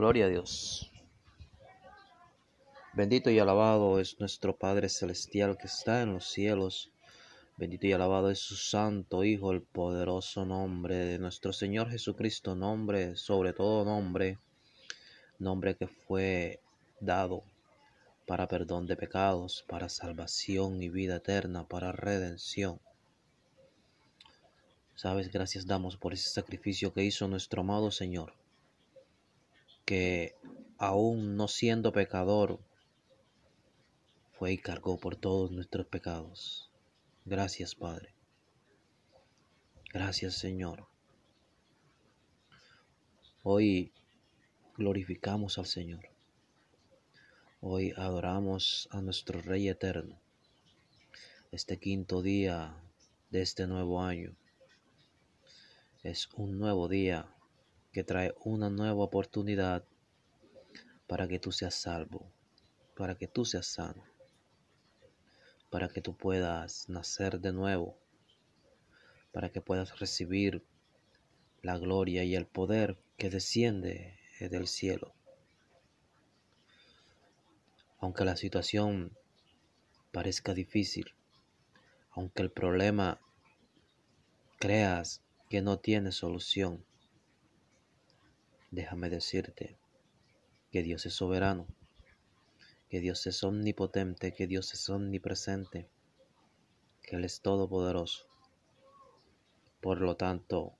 Gloria a Dios. Bendito y alabado es nuestro Padre Celestial que está en los cielos. Bendito y alabado es su Santo Hijo, el poderoso nombre de nuestro Señor Jesucristo, nombre sobre todo nombre, nombre que fue dado para perdón de pecados, para salvación y vida eterna, para redención. Sabes, gracias damos por ese sacrificio que hizo nuestro amado Señor, que aún no siendo pecador, fue y cargó por todos nuestros pecados. Gracias, Padre. Gracias, Señor. Hoy glorificamos al Señor. Hoy adoramos a nuestro Rey eterno. Este quinto día de este nuevo año es un nuevo día que trae una nueva oportunidad para que tú seas salvo, para que tú seas sano para que tú puedas nacer de nuevo, para que puedas recibir la gloria y el poder que desciende del cielo. Aunque la situación parezca difícil, aunque el problema creas que no tiene solución, déjame decirte que Dios es soberano que Dios es omnipotente, que Dios es omnipresente, que Él es todopoderoso. Por lo tanto,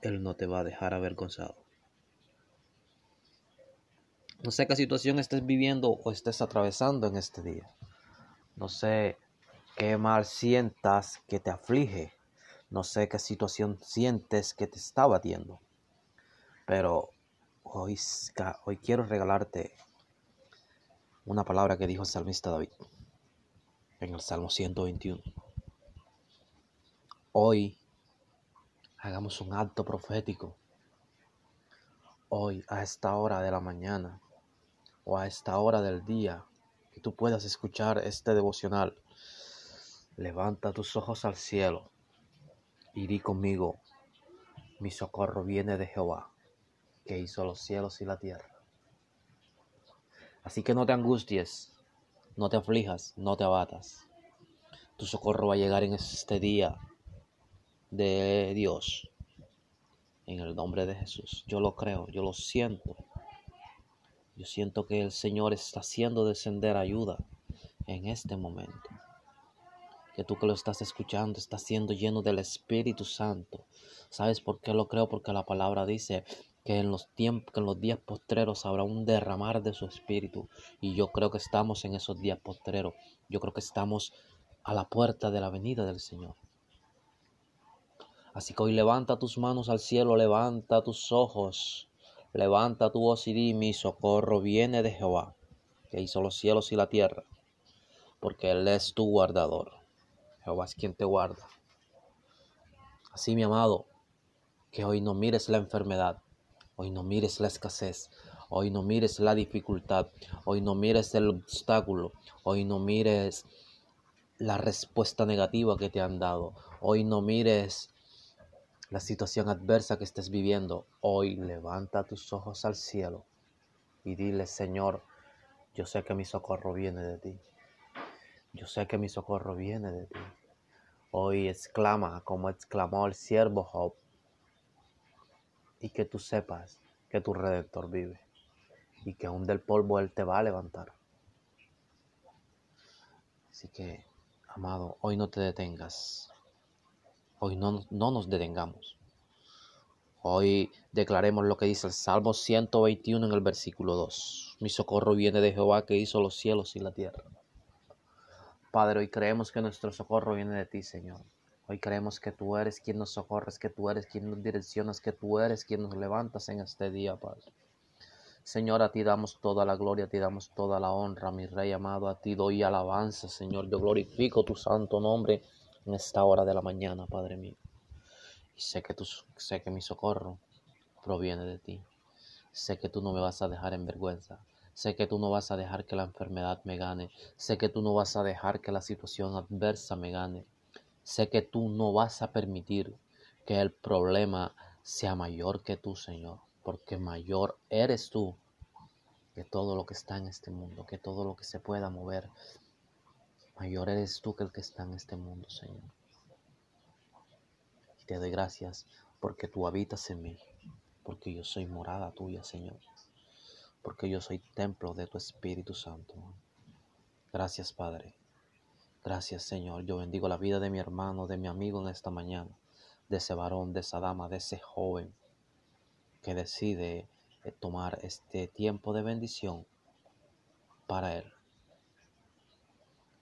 Él no te va a dejar avergonzado. No sé qué situación estés viviendo o estés atravesando en este día. No sé qué mal sientas que te aflige. No sé qué situación sientes que te está batiendo. Pero hoy, hoy quiero regalarte una palabra que dijo el salmista David en el Salmo 121. Hoy hagamos un acto profético. Hoy a esta hora de la mañana o a esta hora del día que tú puedas escuchar este devocional. Levanta tus ojos al cielo y di conmigo, mi socorro viene de Jehová, que hizo los cielos y la tierra. Así que no te angusties, no te aflijas, no te abatas. Tu socorro va a llegar en este día de Dios. En el nombre de Jesús. Yo lo creo, yo lo siento. Yo siento que el Señor está haciendo descender ayuda en este momento. Que tú que lo estás escuchando estás siendo lleno del Espíritu Santo. ¿Sabes por qué lo creo? Porque la palabra dice que en los tiempos, que en los días postreros habrá un derramar de su espíritu. Y yo creo que estamos en esos días postreros. Yo creo que estamos a la puerta de la venida del Señor. Así que hoy levanta tus manos al cielo, levanta tus ojos, levanta tu voz y di, mi socorro viene de Jehová, que hizo los cielos y la tierra, porque Él es tu guardador. Jehová es quien te guarda. Así, mi amado, que hoy no mires la enfermedad, Hoy no mires la escasez. Hoy no mires la dificultad. Hoy no mires el obstáculo. Hoy no mires la respuesta negativa que te han dado. Hoy no mires la situación adversa que estés viviendo. Hoy levanta tus ojos al cielo y dile, Señor, yo sé que mi socorro viene de ti. Yo sé que mi socorro viene de ti. Hoy exclama como exclamó el siervo Job y que tú sepas que tu redentor vive y que aún del polvo Él te va a levantar. Así que, amado, hoy no te detengas. Hoy no, no nos detengamos. Hoy declaremos lo que dice el Salmo 121 en el versículo 2. Mi socorro viene de Jehová que hizo los cielos y la tierra. Padre, hoy creemos que nuestro socorro viene de ti, Señor. Hoy creemos que tú eres quien nos socorres, que tú eres quien nos direccionas, que tú eres quien nos levantas en este día, Padre. Señor, a ti damos toda la gloria, a ti damos toda la honra, mi Rey amado, a ti doy alabanza, Señor. Yo glorifico tu santo nombre en esta hora de la mañana, Padre mío. Y sé que, tú, sé que mi socorro proviene de ti. Sé que tú no me vas a dejar en vergüenza. Sé que tú no vas a dejar que la enfermedad me gane. Sé que tú no vas a dejar que la situación adversa me gane. Sé que tú no vas a permitir que el problema sea mayor que tú, Señor, porque mayor eres tú que todo lo que está en este mundo, que todo lo que se pueda mover. Mayor eres tú que el que está en este mundo, Señor. Y te doy gracias porque tú habitas en mí, porque yo soy morada tuya, Señor, porque yo soy templo de tu Espíritu Santo. Gracias, Padre. Gracias, Señor. Yo bendigo la vida de mi hermano, de mi amigo en esta mañana, de ese varón, de esa dama, de ese joven que decide eh, tomar este tiempo de bendición para él.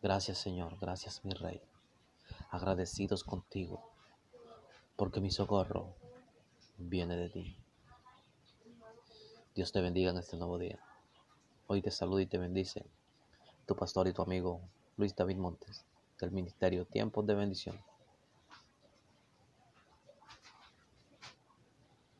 Gracias, Señor. Gracias, mi Rey. Agradecidos contigo porque mi socorro viene de ti. Dios te bendiga en este nuevo día. Hoy te saluda y te bendice tu pastor y tu amigo Luis David Montes del Ministerio Tiempos de Bendición.